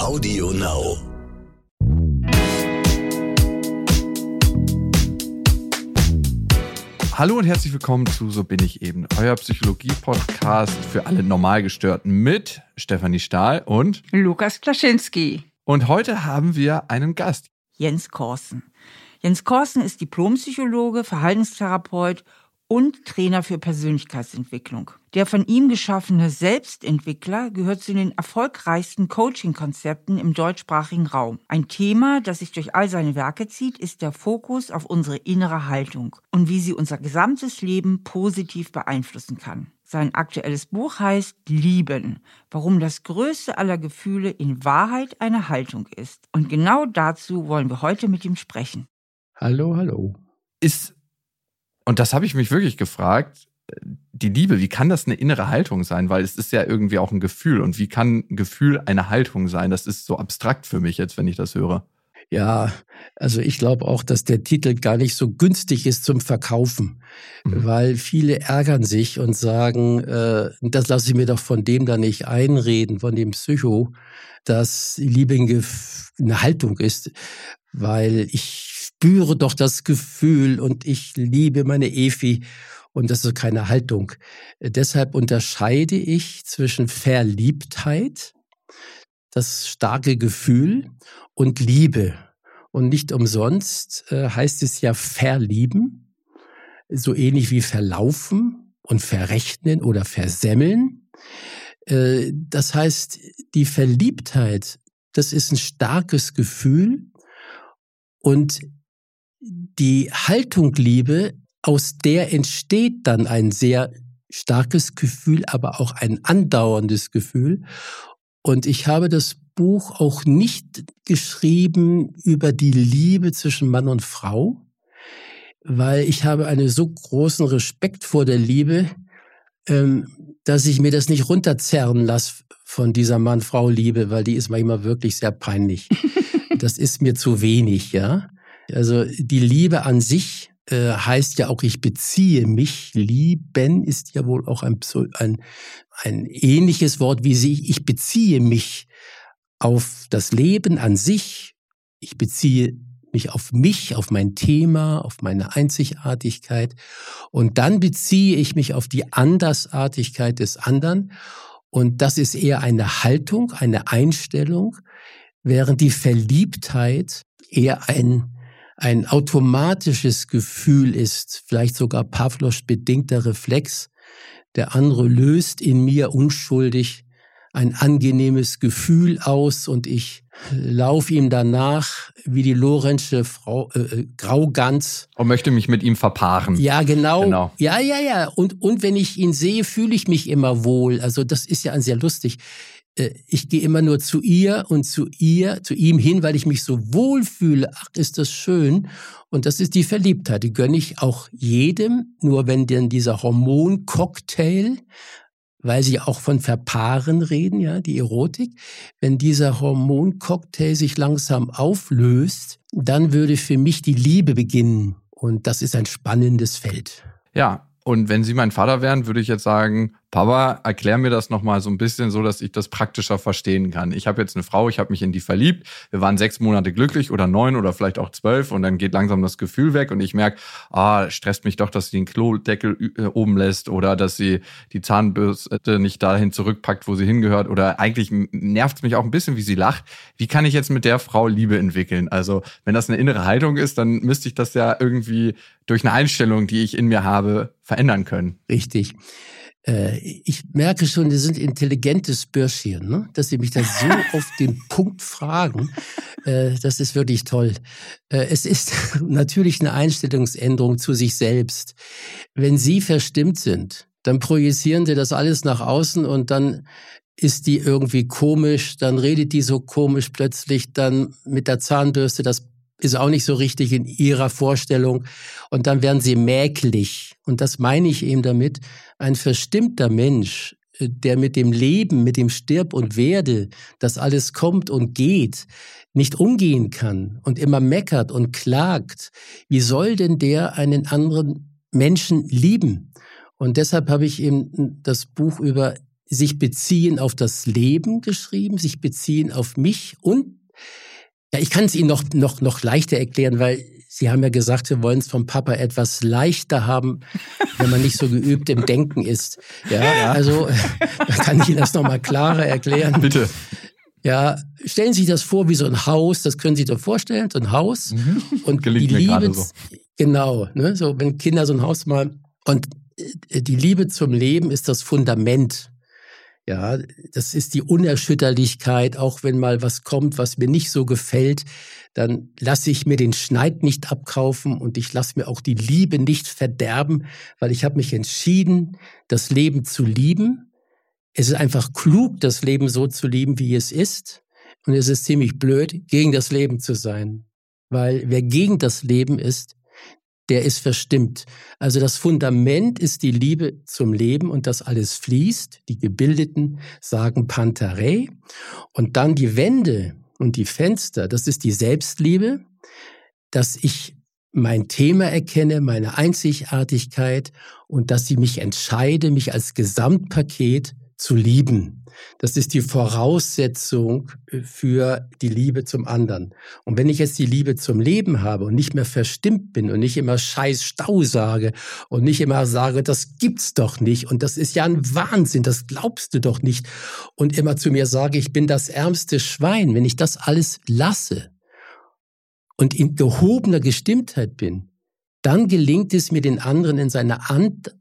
Audio Now. Hallo und herzlich willkommen zu So bin ich eben, euer Psychologie-Podcast für alle Normalgestörten mit Stefanie Stahl und Lukas Klaschinski. Und heute haben wir einen Gast. Jens Korsen. Jens Korsen ist Diplompsychologe, Verhaltenstherapeut und Trainer für Persönlichkeitsentwicklung. Der von ihm geschaffene Selbstentwickler gehört zu den erfolgreichsten Coaching-Konzepten im deutschsprachigen Raum. Ein Thema, das sich durch all seine Werke zieht, ist der Fokus auf unsere innere Haltung und wie sie unser gesamtes Leben positiv beeinflussen kann. Sein aktuelles Buch heißt Lieben, warum das größte aller Gefühle in Wahrheit eine Haltung ist. Und genau dazu wollen wir heute mit ihm sprechen. Hallo, hallo. Ist und das habe ich mich wirklich gefragt, die Liebe, wie kann das eine innere Haltung sein? Weil es ist ja irgendwie auch ein Gefühl. Und wie kann ein Gefühl eine Haltung sein? Das ist so abstrakt für mich jetzt, wenn ich das höre. Ja, also ich glaube auch, dass der Titel gar nicht so günstig ist zum Verkaufen, mhm. weil viele ärgern sich und sagen, äh, das lasse ich mir doch von dem da nicht einreden, von dem Psycho, dass Liebe eine Haltung ist, weil ich spüre doch das Gefühl und ich liebe meine Efi und das ist keine Haltung. Deshalb unterscheide ich zwischen Verliebtheit, das starke Gefühl und Liebe. Und nicht umsonst äh, heißt es ja verlieben, so ähnlich wie verlaufen und verrechnen oder versemmeln. Äh, das heißt, die Verliebtheit, das ist ein starkes Gefühl und die Haltung Liebe, aus der entsteht dann ein sehr starkes Gefühl, aber auch ein andauerndes Gefühl. Und ich habe das Buch auch nicht geschrieben über die Liebe zwischen Mann und Frau, weil ich habe einen so großen Respekt vor der Liebe, ähm, dass ich mir das nicht runterzerren lasse von dieser Mann-Frau-Liebe, weil die ist manchmal wirklich sehr peinlich. das ist mir zu wenig, ja. Also die Liebe an sich äh, heißt ja auch, ich beziehe mich. Lieben ist ja wohl auch ein, ein, ein ähnliches Wort wie sie. Ich beziehe mich auf das Leben an sich. Ich beziehe mich auf mich, auf mein Thema, auf meine Einzigartigkeit. Und dann beziehe ich mich auf die Andersartigkeit des anderen. Und das ist eher eine Haltung, eine Einstellung, während die Verliebtheit eher ein ein automatisches Gefühl ist, vielleicht sogar Pavlos bedingter Reflex. Der andere löst in mir unschuldig ein angenehmes Gefühl aus und ich laufe ihm danach wie die Lorenzsche Frau äh, äh, Graugans und möchte mich mit ihm verpaaren. Ja, genau. genau. Ja, ja, ja. Und und wenn ich ihn sehe, fühle ich mich immer wohl. Also das ist ja sehr lustig. Äh, ich gehe immer nur zu ihr und zu ihr, zu ihm hin, weil ich mich so wohl fühle. Ach, ist das schön. Und das ist die Verliebtheit. Die gönne ich auch jedem. Nur wenn denn dieser Hormoncocktail, weil sie auch von Verpaaren reden, ja, die Erotik, wenn dieser Hormoncocktail sich langsam auflöst, dann würde für mich die Liebe beginnen. Und das ist ein spannendes Feld. Ja, und wenn Sie mein Vater wären, würde ich jetzt sagen, Papa, erklär mir das nochmal so ein bisschen so, dass ich das praktischer verstehen kann. Ich habe jetzt eine Frau, ich habe mich in die verliebt. Wir waren sechs Monate glücklich oder neun oder vielleicht auch zwölf und dann geht langsam das Gefühl weg und ich merke, ah, stresst mich doch, dass sie den Klodeckel äh, oben lässt oder dass sie die Zahnbürste nicht dahin zurückpackt, wo sie hingehört oder eigentlich nervt es mich auch ein bisschen, wie sie lacht. Wie kann ich jetzt mit der Frau Liebe entwickeln? Also wenn das eine innere Haltung ist, dann müsste ich das ja irgendwie durch eine Einstellung, die ich in mir habe, verändern können. Richtig. Äh, ich merke schon, Sie sind intelligentes Börschen, ne? dass Sie mich das so auf den Punkt fragen. Äh, das ist wirklich toll. Äh, es ist natürlich eine Einstellungsänderung zu sich selbst. Wenn Sie verstimmt sind, dann projizieren Sie das alles nach außen und dann ist die irgendwie komisch, dann redet die so komisch plötzlich, dann mit der Zahnbürste, das ist auch nicht so richtig in ihrer Vorstellung. Und dann werden sie mäkelig. Und das meine ich eben damit. Ein verstimmter Mensch, äh, der mit dem Leben, mit dem Stirb und Werde, das alles kommt und geht, nicht umgehen kann und immer meckert und klagt, wie soll denn der einen anderen Menschen lieben? Und deshalb habe ich eben das Buch über sich beziehen auf das Leben geschrieben, sich beziehen auf mich und ja, ich kann es Ihnen noch, noch, noch leichter erklären, weil Sie haben ja gesagt, Sie wollen es vom Papa etwas leichter haben, wenn man nicht so geübt im Denken ist. Ja, also kann ich Ihnen das nochmal klarer erklären. Bitte. Ja, stellen Sie sich das vor wie so ein Haus, das können Sie sich doch vorstellen, so ein Haus. Mhm. Und Gelingt die Liebe, so. genau, ne, so wenn Kinder so ein Haus mal und äh, die Liebe zum Leben ist das Fundament ja, das ist die Unerschütterlichkeit, auch wenn mal was kommt, was mir nicht so gefällt, dann lasse ich mir den Schneid nicht abkaufen und ich lasse mir auch die Liebe nicht verderben, weil ich habe mich entschieden, das Leben zu lieben. Es ist einfach klug, das Leben so zu lieben, wie es ist. Und es ist ziemlich blöd, gegen das Leben zu sein. Weil wer gegen das Leben ist, der ist verstimmt. Also das Fundament ist die Liebe zum Leben und das alles fließt. Die Gebildeten sagen Pantarei. Und dann die Wände und die Fenster, das ist die Selbstliebe, dass ich mein Thema erkenne, meine Einzigartigkeit und dass ich mich entscheide, mich als Gesamtpaket zu lieben. Das ist die Voraussetzung äh, für die Liebe zum anderen. Und wenn ich jetzt die Liebe zum Leben habe und nicht mehr verstimmt bin und nicht immer scheiß Stau sage und nicht immer sage, das gibt's doch nicht und das ist ja ein Wahnsinn, das glaubst du doch nicht und immer zu mir sage, ich bin das ärmste Schwein, wenn ich das alles lasse und in gehobener Gestimmtheit bin, dann gelingt es mir, den anderen in seiner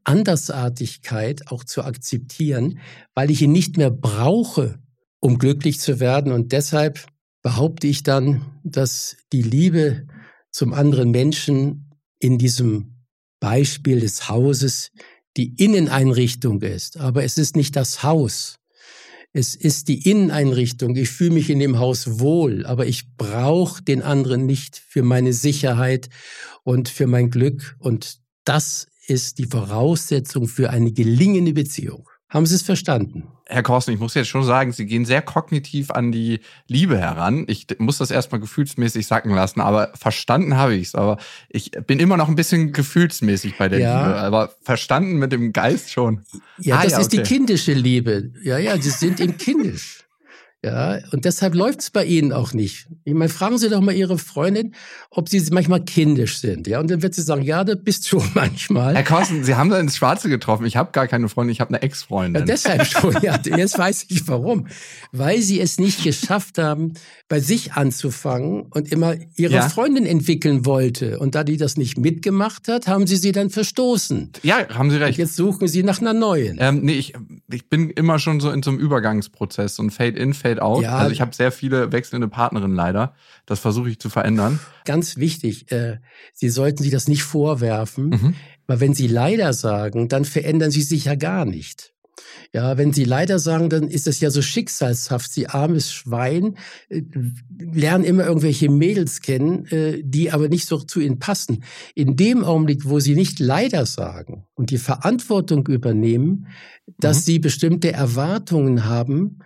Andersartigkeit auch zu akzeptieren, weil ich ihn nicht mehr brauche, um glücklich zu werden. Und deshalb behaupte ich dann, dass die Liebe zum anderen Menschen in diesem Beispiel des Hauses die Inneneinrichtung ist. Aber es ist nicht das Haus. Es ist die Inneneinrichtung. Ich fühle mich in dem Haus wohl, aber ich brauche den anderen nicht für meine Sicherheit und für mein Glück. Und das ist die Voraussetzung für eine gelingende Beziehung. Haben Sie es verstanden? Herr Korsten, ich muss jetzt schon sagen, Sie gehen sehr kognitiv an die Liebe heran. Ich muss das erstmal gefühlsmäßig sacken lassen, aber verstanden habe ich es. Aber ich bin immer noch ein bisschen gefühlsmäßig bei der ja. Liebe. Aber verstanden mit dem Geist schon. Ja, ah, das ja, ist okay. die kindische Liebe. Ja, ja, Sie sind eben kindisch. Ja, und deshalb läuft's bei Ihnen auch nicht. Ich meine, fragen Sie doch mal Ihre Freundin, ob sie manchmal kindisch sind. Ja, und dann wird sie sagen, ja, das bist du manchmal. Herr Carsten, Sie haben da ins Schwarze getroffen. Ich habe gar keine Freundin, ich habe eine Ex-Freundin. Ja, deshalb schon, ja. Jetzt weiß ich warum. Weil Sie es nicht geschafft haben, bei sich anzufangen und immer Ihre ja. Freundin entwickeln wollte. Und da die das nicht mitgemacht hat, haben Sie sie dann verstoßen. Ja, haben Sie recht. Und jetzt suchen Sie nach einer neuen. Ähm, nee, ich, ich bin immer schon so in so einem Übergangsprozess und Fade-in, Fade fade out. Ja. Also ich habe sehr viele wechselnde Partnerinnen leider. Das versuche ich zu verändern. Ganz wichtig, äh, Sie sollten sich das nicht vorwerfen, mhm. weil wenn Sie leider sagen, dann verändern Sie sich ja gar nicht. Ja, wenn Sie leider sagen, dann ist das ja so schicksalshaft. Sie armes Schwein äh, lernen immer irgendwelche Mädels kennen, äh, die aber nicht so zu Ihnen passen. In dem Augenblick, wo Sie nicht leider sagen und die Verantwortung übernehmen, dass mhm. Sie bestimmte Erwartungen haben,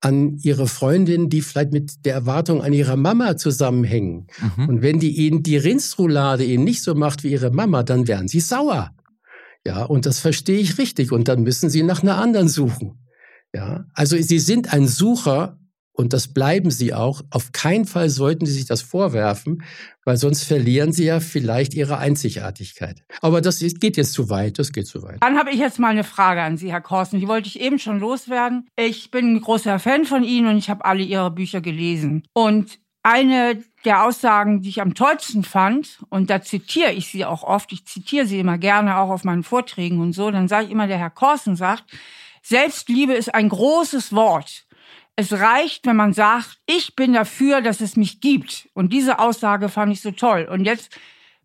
an ihre Freundin, die vielleicht mit der Erwartung an ihrer Mama zusammenhängen. Mhm. Und wenn die ihnen die Rindsroulade ihnen nicht so macht wie ihre Mama, dann werden sie sauer. Ja, und das verstehe ich richtig. Und dann müssen sie nach einer anderen suchen. Ja, also sie sind ein Sucher und das bleiben sie auch. Auf keinen Fall sollten sie sich das vorwerfen, weil sonst verlieren sie ja vielleicht ihre Einzigartigkeit. Aber das geht jetzt zu weit, das geht zu weit. Dann habe ich jetzt mal eine Frage an Sie, Herr Korsten. Die wollte ich eben schon loswerden. Ich bin ein großer Fan von Ihnen und ich habe alle Ihre Bücher gelesen. Und eine der Aussagen, die ich am tollsten fand, und da zitiere ich sie auch oft, ich zitiere sie immer gerne auch auf meinen Vorträgen und so, dann sage ich immer, der Herr Korsten sagt, Selbstliebe ist ein großes Wort. Es reicht, wenn man sagt, ich bin dafür, dass es mich gibt. Und diese Aussage fand ich so toll. Und jetzt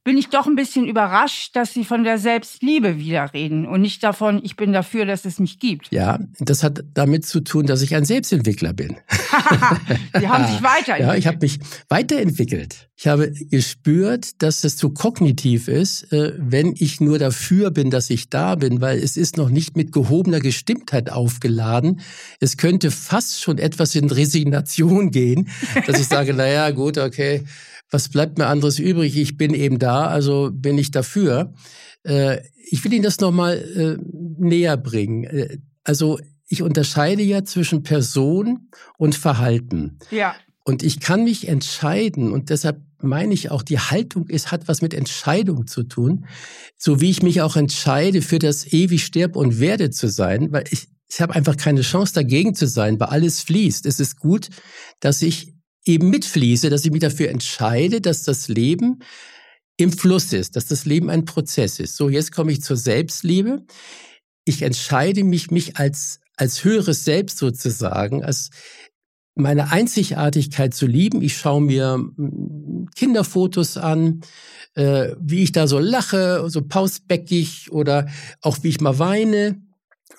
bin ich doch ein bisschen überrascht, dass Sie von der Selbstliebe wieder reden und nicht davon, ich bin dafür, dass es mich gibt. Ja, das hat damit zu tun, dass ich ein Selbstentwickler bin. Sie haben sich weiterentwickelt. Ja, ich habe mich weiterentwickelt. Ich habe gespürt, dass es zu kognitiv ist, äh, wenn ich nur dafür bin, dass ich da bin, weil es ist noch nicht mit gehobener Gestimmtheit aufgeladen. Es könnte fast schon etwas in Resignation gehen, dass ich sage, na ja, gut, okay, was bleibt mir anderes übrig? Ich bin eben da, also bin ich dafür. Äh, ich will Ihnen das nochmal äh, näher bringen. Äh, also ich unterscheide ja zwischen Person und Verhalten. Ja. Und ich kann mich entscheiden und deshalb meine ich auch, die Haltung ist, hat was mit Entscheidung zu tun. So wie ich mich auch entscheide, für das ewig sterb und werde zu sein, weil ich, ich habe einfach keine Chance dagegen zu sein, weil alles fließt. Es ist gut, dass ich eben mitfließe, dass ich mich dafür entscheide, dass das Leben im Fluss ist, dass das Leben ein Prozess ist. So, jetzt komme ich zur Selbstliebe. Ich entscheide mich, mich als, als höheres Selbst sozusagen, als meine Einzigartigkeit zu lieben. Ich schaue mir hm, Kinderfotos an, äh, wie ich da so lache, so pausbäckig oder auch wie ich mal weine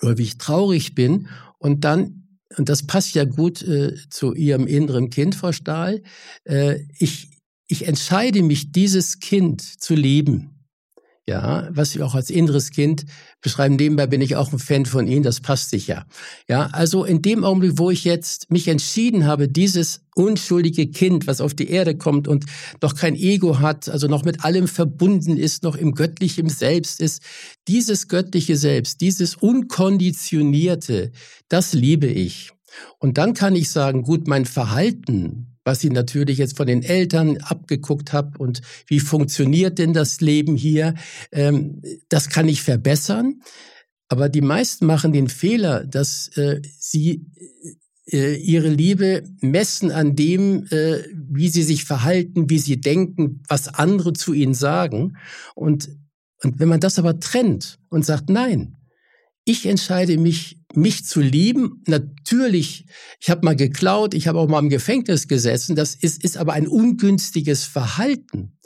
oder wie ich traurig bin. Und dann, und das passt ja gut äh, zu Ihrem inneren Kind, Frau Stahl, äh, ich, ich entscheide mich, dieses Kind zu lieben. Ja, was ich auch als inneres Kind beschreiben. Nebenbei bin ich auch ein Fan von Ihnen, das passt sicher. Ja, also in dem Augenblick, wo ich jetzt mich entschieden habe, dieses unschuldige Kind, was auf die Erde kommt und noch kein Ego hat, also noch mit allem verbunden ist, noch im göttlichen Selbst ist, dieses göttliche Selbst, dieses unkonditionierte, das liebe ich. Und dann kann ich sagen, gut, mein Verhalten, was ich natürlich jetzt von den Eltern abgeguckt habe und wie funktioniert denn das Leben hier, ähm, das kann ich verbessern. Aber die meisten machen den Fehler, dass äh, sie äh, ihre Liebe messen an dem, äh, wie sie sich verhalten, wie sie denken, was andere zu ihnen sagen. Und, und wenn man das aber trennt und sagt, nein, ich entscheide mich, mich zu lieben. Natürlich, ich habe mal geklaut, ich habe auch mal im Gefängnis gesessen. Das ist, ist aber ein ungünstiges Verhalten.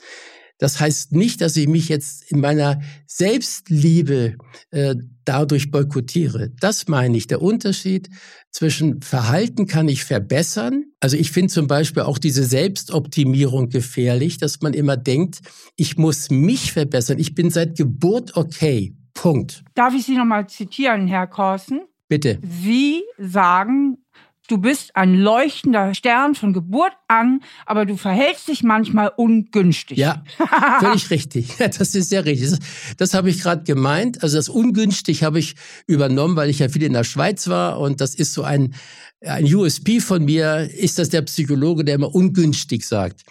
Das heißt nicht, dass ich mich jetzt in meiner Selbstliebe äh, dadurch boykottiere. Das meine ich. Der Unterschied zwischen Verhalten kann ich verbessern. Also ich finde zum Beispiel auch diese Selbstoptimierung gefährlich, dass man immer denkt, ich muss mich verbessern. Ich bin seit Geburt okay. Punkt. Darf ich Sie nochmal zitieren, Herr Korsen? Bitte. Sie sagen, du bist ein leuchtender Stern von Geburt an, aber du verhältst dich manchmal ungünstig. Ja, völlig richtig. Das ist sehr richtig. Das, das habe ich gerade gemeint. Also das ungünstig habe ich übernommen, weil ich ja viel in der Schweiz war und das ist so ein, ein USP von mir, ist das der Psychologe, der immer ungünstig sagt.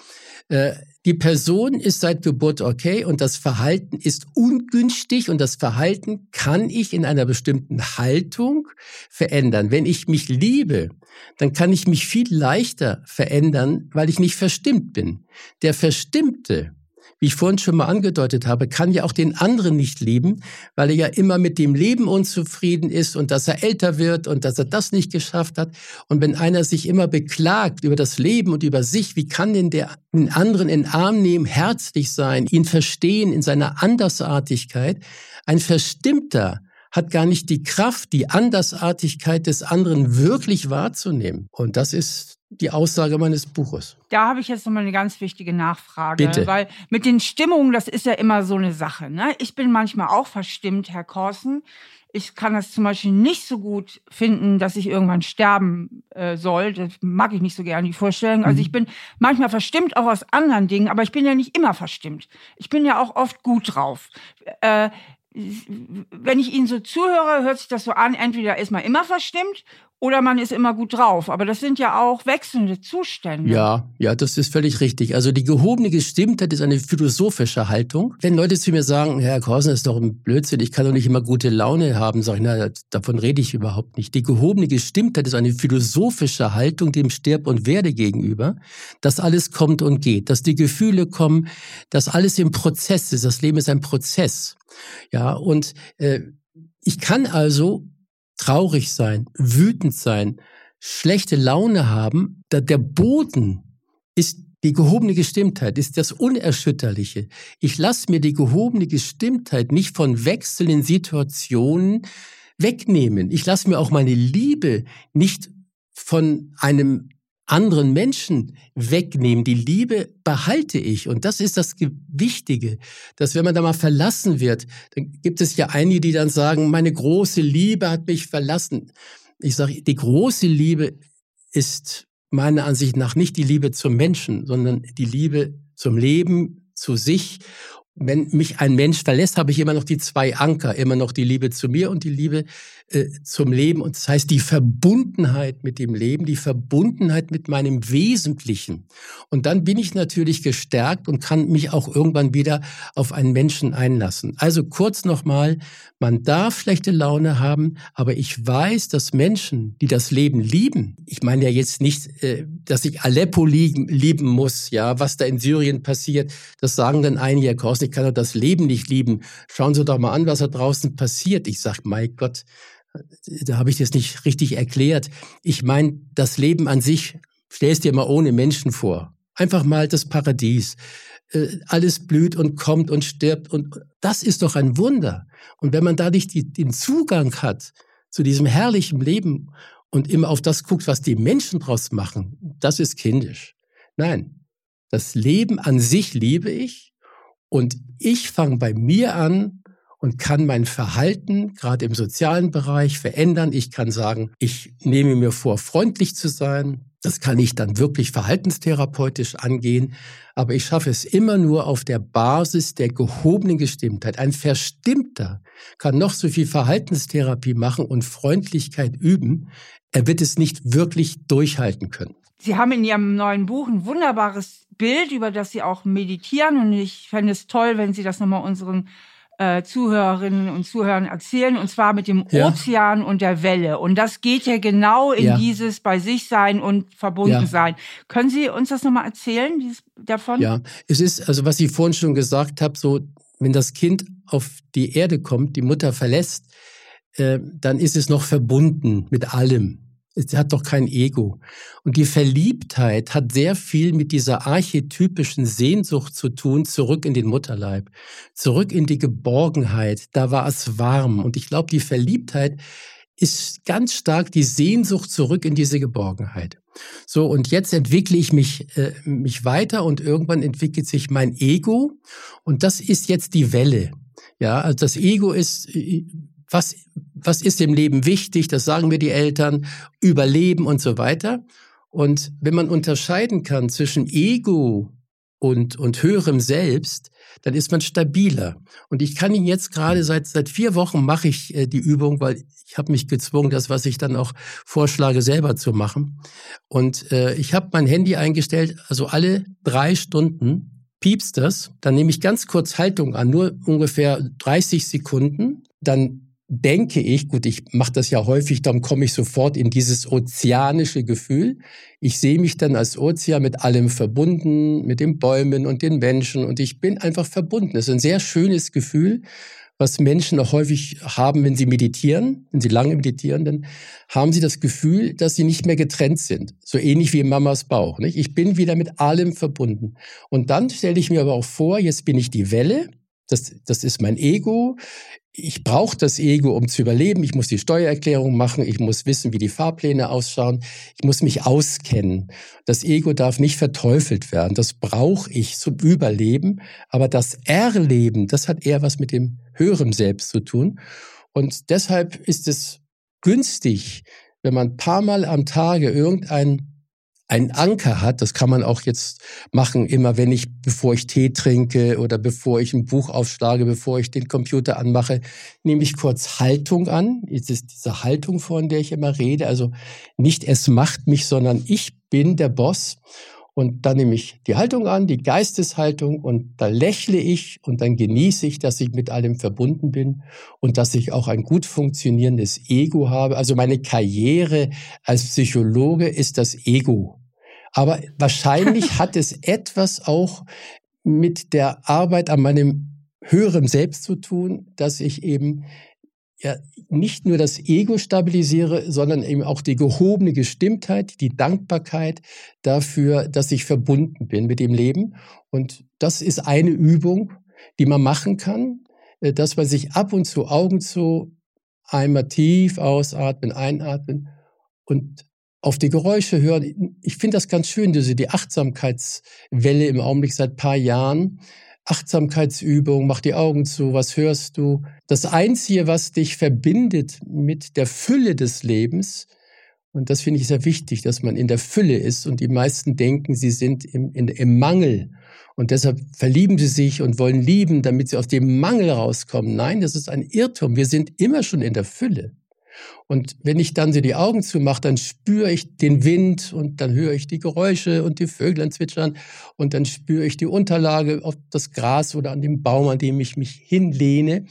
Äh, die Person ist seit Geburt okay und das Verhalten ist ungünstig und das Verhalten kann ich in einer bestimmten Haltung verändern. Wenn ich mich liebe, dann kann ich mich viel leichter verändern, weil ich nicht verstimmt bin. Der Verstimmte, wie ich vorhin schon mal angedeutet habe, kann ja auch den anderen nicht lieben, weil er ja immer mit dem Leben unzufrieden ist und dass er älter wird und dass er das nicht geschafft hat. Und wenn einer sich immer beklagt über das Leben und über sich, wie kann denn der den anderen in Arm nehmen, herzlich sein, ihn verstehen in seiner Andersartigkeit? Ein Verstimmter hat gar nicht die Kraft, die Andersartigkeit des anderen wirklich wahrzunehmen. Und das ist die Aussage meines Buches. Da habe ich jetzt nochmal eine ganz wichtige Nachfrage. Bitte. Weil mit den Stimmungen, das ist ja immer so eine Sache. Ne? Ich bin manchmal auch verstimmt, Herr Korsen. Ich kann das zum Beispiel nicht so gut finden, dass ich irgendwann sterben äh, soll. Das mag ich nicht so gerne, die Vorstellung. Also mhm. ich bin manchmal verstimmt auch aus anderen Dingen, aber ich bin ja nicht immer verstimmt. Ich bin ja auch oft gut drauf. Äh, wenn ich Ihnen so zuhöre, hört sich das so an, entweder ist man immer verstimmt oder man ist immer gut drauf. Aber das sind ja auch wechselnde Zustände. Ja, ja, das ist völlig richtig. Also die gehobene Gestimmtheit ist eine philosophische Haltung. Wenn Leute zu mir sagen, Herr Korsen, ist doch ein Blödsinn, ich kann doch nicht immer gute Laune haben, sage ich, na, davon rede ich überhaupt nicht. Die gehobene Gestimmtheit ist eine philosophische Haltung dem Sterb und Werde gegenüber, dass alles kommt und geht, dass die Gefühle kommen, dass alles im Prozess ist. Das Leben ist ein Prozess. Ja, und äh, ich kann also traurig sein, wütend sein, schlechte Laune haben, da der Boden ist die gehobene Gestimmtheit, ist das Unerschütterliche. Ich lasse mir die gehobene Gestimmtheit nicht von wechselnden Situationen wegnehmen. Ich lasse mir auch meine Liebe nicht von einem anderen Menschen wegnehmen. Die Liebe behalte ich. Und das ist das Wichtige, dass wenn man da mal verlassen wird, dann gibt es ja einige, die dann sagen, meine große Liebe hat mich verlassen. Ich sage, die große Liebe ist meiner Ansicht nach nicht die Liebe zum Menschen, sondern die Liebe zum Leben, zu sich wenn mich ein Mensch verlässt, habe ich immer noch die zwei Anker, immer noch die Liebe zu mir und die Liebe äh, zum Leben. Und das heißt, die Verbundenheit mit dem Leben, die Verbundenheit mit meinem Wesentlichen. Und dann bin ich natürlich gestärkt und kann mich auch irgendwann wieder auf einen Menschen einlassen. Also kurz nochmal, man darf schlechte Laune haben, aber ich weiß, dass Menschen, die das Leben lieben, ich meine ja jetzt nicht, äh, dass ich Aleppo lieben, muss, ja, was da in Syrien passiert, das sagen dann einige, Herr ich kann doch das Leben nicht lieben. Schauen Sie doch mal an, was da draußen passiert. Ich sage, mein Gott, da habe ich das nicht richtig erklärt. Ich meine, das Leben an sich, stell es dir mal ohne Menschen vor. Einfach mal das Paradies. Äh, alles blüht und kommt und stirbt und das ist doch ein Wunder. Und wenn man dadurch die, den Zugang hat zu diesem herrlichen Leben und immer auf das guckt, was die Menschen draus machen, das ist kindisch. Nein, das Leben an sich liebe ich und ich fange bei mir an und kann mein Verhalten gerade im sozialen Bereich verändern. Ich kann sagen, ich nehme mir vor, freundlich zu sein. Das kann ich dann wirklich verhaltenstherapeutisch angehen. Aber ich schaffe es immer nur auf der Basis der gehobenen Gestimmtheit. Ein Verstimmter kann noch so viel Verhaltenstherapie machen und Freundlichkeit üben. Er wird es nicht wirklich durchhalten können. Sie haben in Ihrem neuen Buch ein wunderbares Bild, über das Sie auch meditieren. Und ich fände es toll, wenn Sie das nochmal unseren äh, Zuhörerinnen und Zuhörern erzählen, und zwar mit dem ja. Ozean und der Welle. Und das geht ja genau in ja. dieses bei sich sein und verbunden ja. sein. Können Sie uns das nochmal erzählen, dieses, davon? Ja, es ist, also was ich vorhin schon gesagt habe, so, wenn das Kind auf die Erde kommt, die Mutter verlässt, äh, dann ist es noch verbunden mit allem. Es hat doch kein Ego. Und die Verliebtheit hat sehr viel mit dieser archetypischen Sehnsucht zu tun, zurück in den Mutterleib, zurück in die Geborgenheit. Da war es warm. Und ich glaube, die Verliebtheit ist ganz stark die Sehnsucht zurück in diese Geborgenheit. So, und jetzt entwickle ich mich, äh, mich weiter und irgendwann entwickelt sich mein Ego. Und das ist jetzt die Welle. Ja, also das Ego ist, äh, was, was ist im Leben wichtig, das sagen mir die Eltern, Überleben und so weiter. Und wenn man unterscheiden kann zwischen Ego und, und höherem Selbst, dann ist man stabiler. Und ich kann Ihnen jetzt gerade seit, seit vier Wochen mache ich äh, die Übung, weil ich habe mich gezwungen, das, was ich dann auch vorschlage, selber zu machen. Und äh, ich habe mein Handy eingestellt, also alle drei Stunden piepst das, dann nehme ich ganz kurz Haltung an, nur ungefähr 30 Sekunden, dann denke ich, gut, ich mache das ja häufig, dann komme ich sofort in dieses ozeanische Gefühl. Ich sehe mich dann als Ozean mit allem verbunden, mit den Bäumen und den Menschen und ich bin einfach verbunden. Das ist ein sehr schönes Gefühl, was Menschen auch häufig haben, wenn sie meditieren, wenn sie lange meditieren, dann haben sie das Gefühl, dass sie nicht mehr getrennt sind. So ähnlich wie in Mamas Bauch. Nicht? Ich bin wieder mit allem verbunden. Und dann stelle ich mir aber auch vor, jetzt bin ich die Welle, das, das ist mein Ego ich brauche das Ego, um zu überleben. Ich muss die Steuererklärung machen. Ich muss wissen, wie die Fahrpläne ausschauen. Ich muss mich auskennen. Das Ego darf nicht verteufelt werden. Das brauche ich zum Überleben. Aber das Erleben, das hat eher was mit dem höheren Selbst zu tun. Und deshalb ist es günstig, wenn man ein paar Mal am Tage irgendein einen Anker hat. Das kann man auch jetzt machen, immer wenn ich, bevor ich Tee trinke oder bevor ich ein Buch aufschlage, bevor ich den Computer anmache, nehme ich kurz Haltung an. Es ist diese Haltung, von der ich immer rede. Also nicht es macht mich, sondern ich bin der Boss. Und dann nehme ich die Haltung an, die Geisteshaltung und da lächle ich und dann genieße ich, dass ich mit allem verbunden bin und dass ich auch ein gut funktionierendes Ego habe. Also meine Karriere als Psychologe ist das Ego. Aber wahrscheinlich hat es etwas auch mit der Arbeit an meinem höheren Selbst zu tun, dass ich eben ja nicht nur das Ego stabilisiere, sondern eben auch die gehobene Gestimmtheit, die Dankbarkeit dafür, dass ich verbunden bin mit dem Leben. Und das ist eine Übung, die man machen kann, äh, dass man sich ab und zu Augen zu einmal tief ausatmen, einatmen und auf die Geräusche hören. Ich finde das ganz schön, diese die Achtsamkeitswelle im Augenblick seit paar Jahren Achtsamkeitsübung, mach die Augen zu, was hörst du? Das Einzige, was dich verbindet mit der Fülle des Lebens, und das finde ich sehr wichtig, dass man in der Fülle ist und die meisten denken, sie sind im, in, im Mangel. Und deshalb verlieben sie sich und wollen lieben, damit sie aus dem Mangel rauskommen. Nein, das ist ein Irrtum. Wir sind immer schon in der Fülle. Und wenn ich dann so die Augen zumache, dann spüre ich den Wind und dann höre ich die Geräusche und die Vöglein zwitschern und dann spüre ich die Unterlage auf das Gras oder an dem Baum, an dem ich mich hinlehne.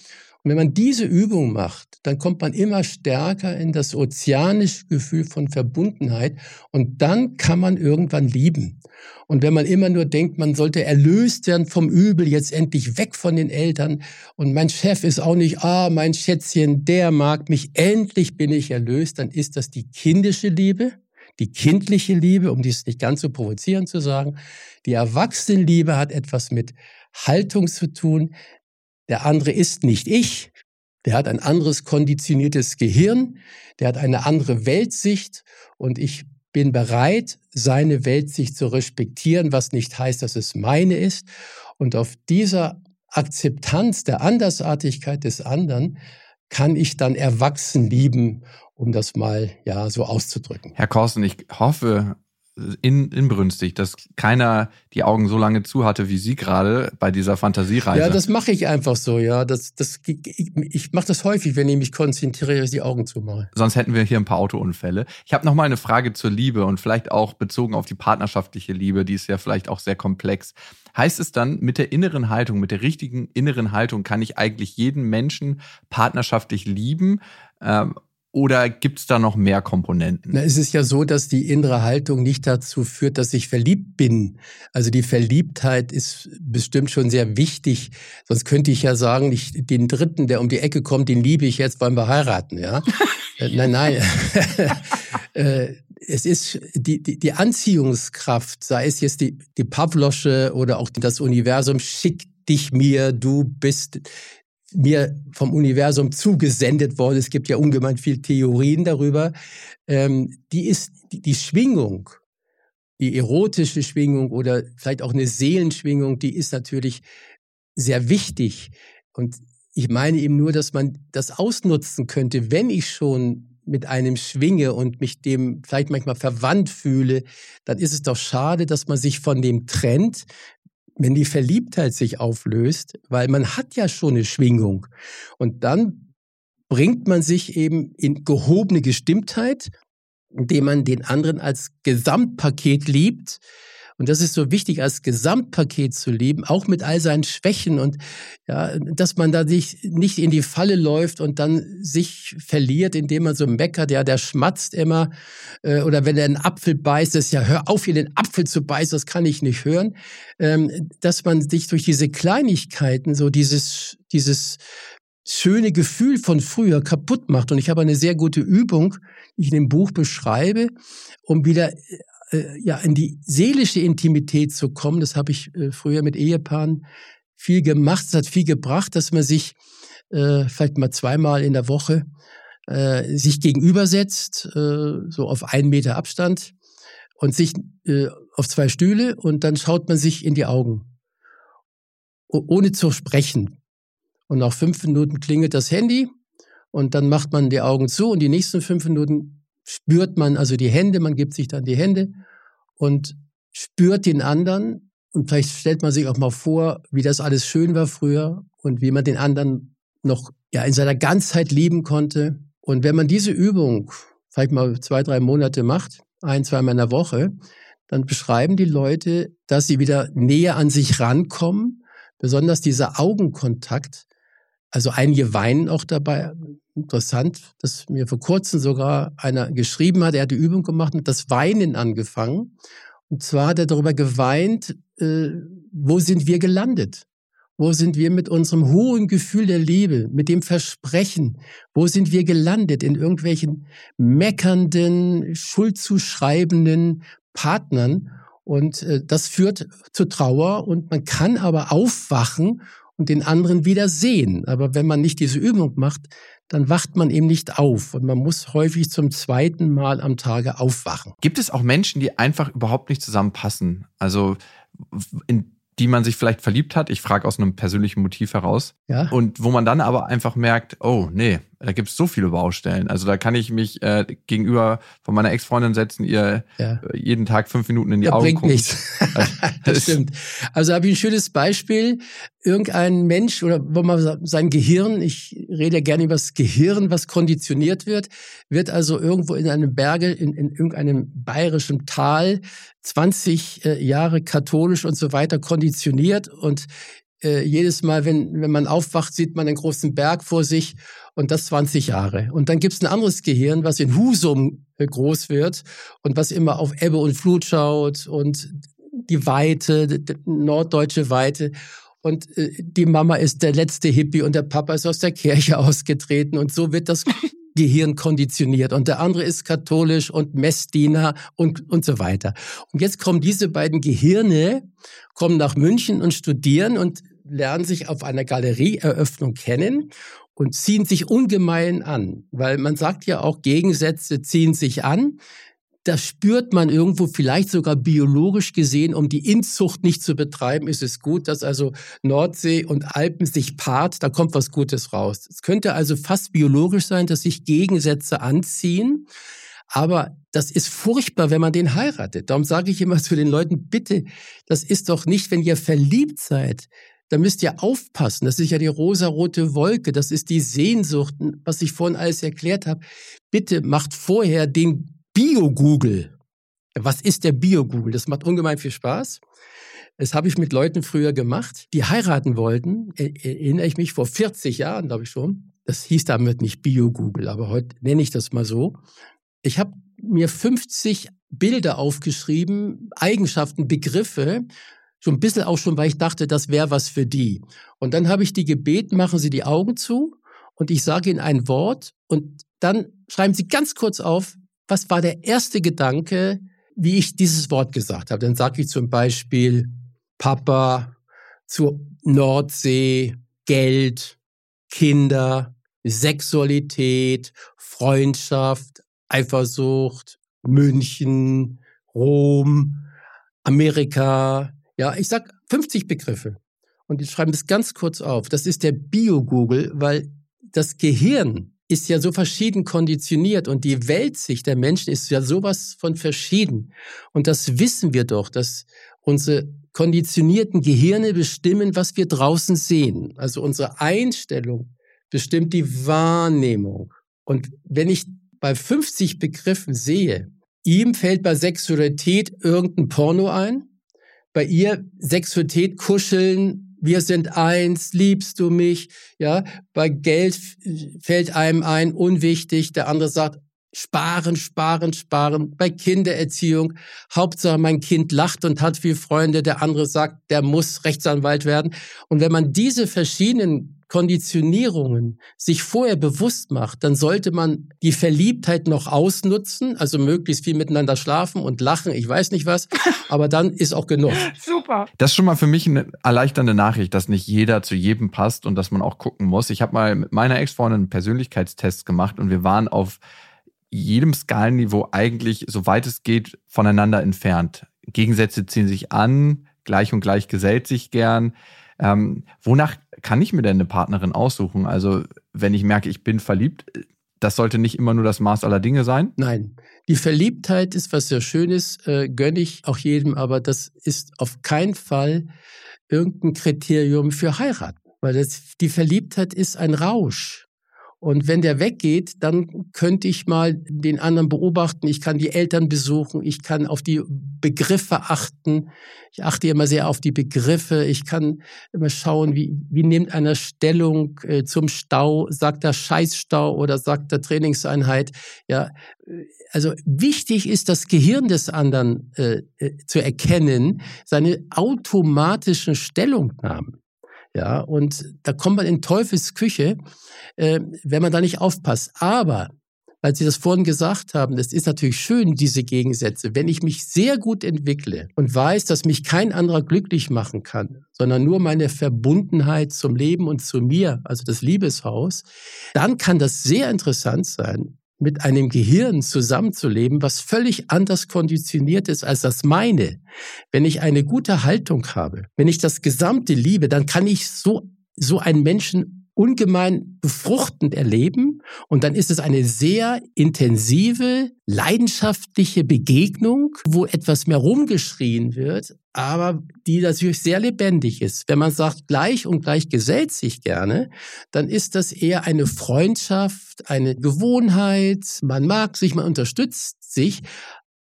Und wenn man diese Übung macht, dann kommt man immer stärker in das ozeanische Gefühl von Verbundenheit und dann kann man irgendwann lieben. Und wenn man immer nur denkt, man sollte erlöst werden vom Übel, jetzt endlich weg von den Eltern und mein Chef ist auch nicht, ah, mein Schätzchen, der mag mich, endlich bin ich erlöst, dann ist das die kindische Liebe, die kindliche Liebe, um dies nicht ganz so provozierend zu sagen. Die Erwachsenenliebe hat etwas mit Haltung zu tun, der andere ist nicht ich. Der hat ein anderes konditioniertes Gehirn. Der hat eine andere Weltsicht. Und ich bin bereit, seine Weltsicht zu respektieren, was nicht heißt, dass es meine ist. Und auf dieser Akzeptanz der Andersartigkeit des anderen kann ich dann erwachsen lieben, um das mal ja so auszudrücken. Herr Korsen, ich hoffe, in, inbrünstig, dass keiner die Augen so lange zu hatte wie Sie gerade bei dieser Fantasiereise. Ja, das mache ich einfach so, ja. Das, das, ich ich mache das häufig, wenn ich mich konzentriere, die Augen zu machen. Sonst hätten wir hier ein paar Autounfälle. Ich habe noch mal eine Frage zur Liebe und vielleicht auch bezogen auf die partnerschaftliche Liebe, die ist ja vielleicht auch sehr komplex. Heißt es dann, mit der inneren Haltung, mit der richtigen inneren Haltung kann ich eigentlich jeden Menschen partnerschaftlich lieben? Ähm, oder gibt es da noch mehr Komponenten? Na, es ist ja so, dass die innere Haltung nicht dazu führt, dass ich verliebt bin. Also die Verliebtheit ist bestimmt schon sehr wichtig. Sonst könnte ich ja sagen, ich, den Dritten, der um die Ecke kommt, den liebe ich jetzt, wollen wir heiraten. Ja? Äh, nein, nein. Äh, es ist die, die, die Anziehungskraft, sei es jetzt die, die Pavlosche oder auch das Universum, schickt dich mir, du bist mir vom Universum zugesendet worden. Es gibt ja ungemein viel Theorien darüber. Ähm, die ist die, die Schwingung, die erotische Schwingung oder vielleicht auch eine Seelenschwingung, die ist natürlich sehr wichtig. Und ich meine eben nur, dass man das ausnutzen könnte, wenn ich schon mit einem schwinge und mich dem vielleicht manchmal verwandt fühle, dann ist es doch schade, dass man sich von dem trennt, wenn die Verliebtheit sich auflöst, weil man hat ja schon eine Schwingung. Und dann bringt man sich eben in gehobene Gestimmtheit, indem man den anderen als Gesamtpaket liebt und das ist so wichtig, als Gesamtpaket zu leben, auch mit all seinen Schwächen und ja, dass man da sich nicht in die Falle läuft und dann sich verliert, indem man so meckert, ja, der schmatzt immer äh, oder wenn er einen Apfel beißt, ist ja, hör auf, hier den Apfel zu beißen, das kann ich nicht hören. Ähm, dass man sich durch diese Kleinigkeiten so dieses, dieses schöne Gefühl von früher kaputt macht. Und ich habe eine sehr gute Übung, die ich in dem Buch beschreibe, um wieder äh, ja in die seelische Intimität zu kommen. Das habe ich äh, früher mit Ehepaaren viel gemacht. Es hat viel gebracht, dass man sich äh, vielleicht mal zweimal in der Woche äh, sich gegenübersetzt, äh, so auf einen Meter Abstand und sich äh, auf zwei Stühle und dann schaut man sich in die Augen, ohne zu sprechen. Und nach fünf Minuten klingelt das Handy und dann macht man die Augen zu und die nächsten fünf Minuten spürt man also die Hände, man gibt sich dann die Hände und spürt den anderen und vielleicht stellt man sich auch mal vor, wie das alles schön war früher und wie man den anderen noch ja in seiner Ganzheit lieben konnte. Und wenn man diese Übung vielleicht mal zwei, drei Monate macht, ein, zweimal in der Woche, dann beschreiben die Leute, dass sie wieder näher an sich rankommen, besonders dieser Augenkontakt. Also einige weinen auch dabei, interessant, dass mir vor kurzem sogar einer geschrieben hat, er hat die Übung gemacht und das Weinen angefangen. Und zwar hat er darüber geweint, äh, wo sind wir gelandet? Wo sind wir mit unserem hohen Gefühl der Liebe, mit dem Versprechen? Wo sind wir gelandet? In irgendwelchen meckernden, schuldzuschreibenden Partnern? Und äh, das führt zu Trauer und man kann aber aufwachen und den anderen wieder sehen. Aber wenn man nicht diese Übung macht, dann wacht man eben nicht auf und man muss häufig zum zweiten Mal am Tage aufwachen. Gibt es auch Menschen, die einfach überhaupt nicht zusammenpassen? Also in die man sich vielleicht verliebt hat. Ich frage aus einem persönlichen Motiv heraus. Ja. Und wo man dann aber einfach merkt, oh nee, da gibt es so viele Baustellen. Also da kann ich mich äh, gegenüber von meiner Ex-Freundin setzen, ihr ja. Äh, jeden Tag fünf Minuten in die ja, Augen bringt gucken. nichts. das stimmt. Also habe ich ein schönes Beispiel. Irgendein Mensch oder wo man sein Gehirn, ich rede ja gerne über das Gehirn, was konditioniert wird, wird also irgendwo in einem Berge, in, in irgendeinem bayerischen Tal 20 äh, Jahre katholisch und so weiter konditioniert und äh, jedes Mal, wenn, wenn man aufwacht, sieht man einen großen Berg vor sich und das 20 Jahre. Und dann gibt es ein anderes Gehirn, was in Husum äh, groß wird und was immer auf Ebbe und Flut schaut und die Weite, die norddeutsche Weite. Und äh, die Mama ist der letzte Hippie und der Papa ist aus der Kirche ausgetreten. Und so wird das Gehirn konditioniert und der andere ist katholisch und Messdiener und, und so weiter. Und jetzt kommen diese beiden Gehirne, kommen nach München und studieren und lernen sich auf einer Galerieeröffnung kennen und ziehen sich ungemein an, weil man sagt ja auch, Gegensätze ziehen sich an das spürt man irgendwo vielleicht sogar biologisch gesehen, um die Inzucht nicht zu betreiben, ist es gut, dass also Nordsee und Alpen sich paart, da kommt was Gutes raus. Es könnte also fast biologisch sein, dass sich Gegensätze anziehen. Aber das ist furchtbar, wenn man den heiratet. Darum sage ich immer zu den Leuten, bitte, das ist doch nicht, wenn ihr verliebt seid, da müsst ihr aufpassen. Das ist ja die rosarote Wolke, das ist die Sehnsucht, was ich vorhin alles erklärt habe. Bitte macht vorher den Bio-Google. Was ist der Bio-Google? Das macht ungemein viel Spaß. Das habe ich mit Leuten früher gemacht, die heiraten wollten. Erinnere ich mich vor 40 Jahren, glaube ich schon. Das hieß damit nicht Bio-Google, aber heute nenne ich das mal so. Ich habe mir 50 Bilder aufgeschrieben, Eigenschaften, Begriffe, so ein bisschen auch schon, weil ich dachte, das wäre was für die. Und dann habe ich die gebeten, machen Sie die Augen zu und ich sage Ihnen ein Wort und dann schreiben Sie ganz kurz auf, was war der erste Gedanke, wie ich dieses Wort gesagt habe? Dann sage ich zum Beispiel Papa, zur Nordsee, Geld, Kinder, Sexualität, Freundschaft, Eifersucht, München, Rom, Amerika. Ja, ich sag 50 Begriffe. Und die schreiben das ganz kurz auf. Das ist der Bio-Google, weil das Gehirn ist ja so verschieden konditioniert und die Weltsicht der Menschen ist ja sowas von verschieden. Und das wissen wir doch, dass unsere konditionierten Gehirne bestimmen, was wir draußen sehen. Also unsere Einstellung bestimmt die Wahrnehmung. Und wenn ich bei 50 Begriffen sehe, ihm fällt bei Sexualität irgendein Porno ein, bei ihr Sexualität, Kuscheln, wir sind eins, liebst du mich? Ja, bei Geld fällt einem ein, unwichtig. Der andere sagt, sparen, sparen, sparen. Bei Kindererziehung, Hauptsache mein Kind lacht und hat viele Freunde. Der andere sagt, der muss Rechtsanwalt werden. Und wenn man diese verschiedenen Konditionierungen sich vorher bewusst macht, dann sollte man die Verliebtheit noch ausnutzen, also möglichst viel miteinander schlafen und lachen, ich weiß nicht was, aber dann ist auch genug. Super. Das ist schon mal für mich eine erleichternde Nachricht, dass nicht jeder zu jedem passt und dass man auch gucken muss. Ich habe mal mit meiner Ex-Freundin einen Persönlichkeitstest gemacht und wir waren auf jedem Skalenniveau eigentlich, soweit es geht, voneinander entfernt. Gegensätze ziehen sich an, gleich und gleich gesellt sich gern. Ähm, wonach kann ich mir denn eine Partnerin aussuchen? Also, wenn ich merke, ich bin verliebt, das sollte nicht immer nur das Maß aller Dinge sein? Nein. Die Verliebtheit ist was sehr Schönes, äh, gönne ich auch jedem, aber das ist auf keinen Fall irgendein Kriterium für heiraten. Weil das, die Verliebtheit ist ein Rausch. Und wenn der weggeht, dann könnte ich mal den anderen beobachten. Ich kann die Eltern besuchen. Ich kann auf die Begriffe achten. Ich achte immer sehr auf die Begriffe. Ich kann immer schauen, wie, wie nimmt einer Stellung äh, zum Stau? Sagt er Scheißstau oder sagt er Trainingseinheit? Ja, also wichtig ist, das Gehirn des anderen äh, äh zu erkennen, seine automatischen Stellungnahmen. Ja, und da kommt man in Teufels Küche, äh, wenn man da nicht aufpasst. Aber, weil Sie das vorhin gesagt haben, es ist natürlich schön, diese Gegensätze. Wenn ich mich sehr gut entwickle und weiß, dass mich kein anderer glücklich machen kann, sondern nur meine Verbundenheit zum Leben und zu mir, also das Liebeshaus, dann kann das sehr interessant sein, mit einem Gehirn zusammenzuleben, was völlig anders konditioniert ist als das meine. Wenn ich eine gute Haltung habe, wenn ich das Gesamte liebe, dann kann ich so, so einen Menschen ungemein befruchtend erleben. Und dann ist es eine sehr intensive, leidenschaftliche Begegnung, wo etwas mehr rumgeschrien wird, aber die natürlich sehr lebendig ist. Wenn man sagt, gleich und gleich gesellt sich gerne, dann ist das eher eine Freundschaft, eine Gewohnheit. Man mag sich, man unterstützt sich,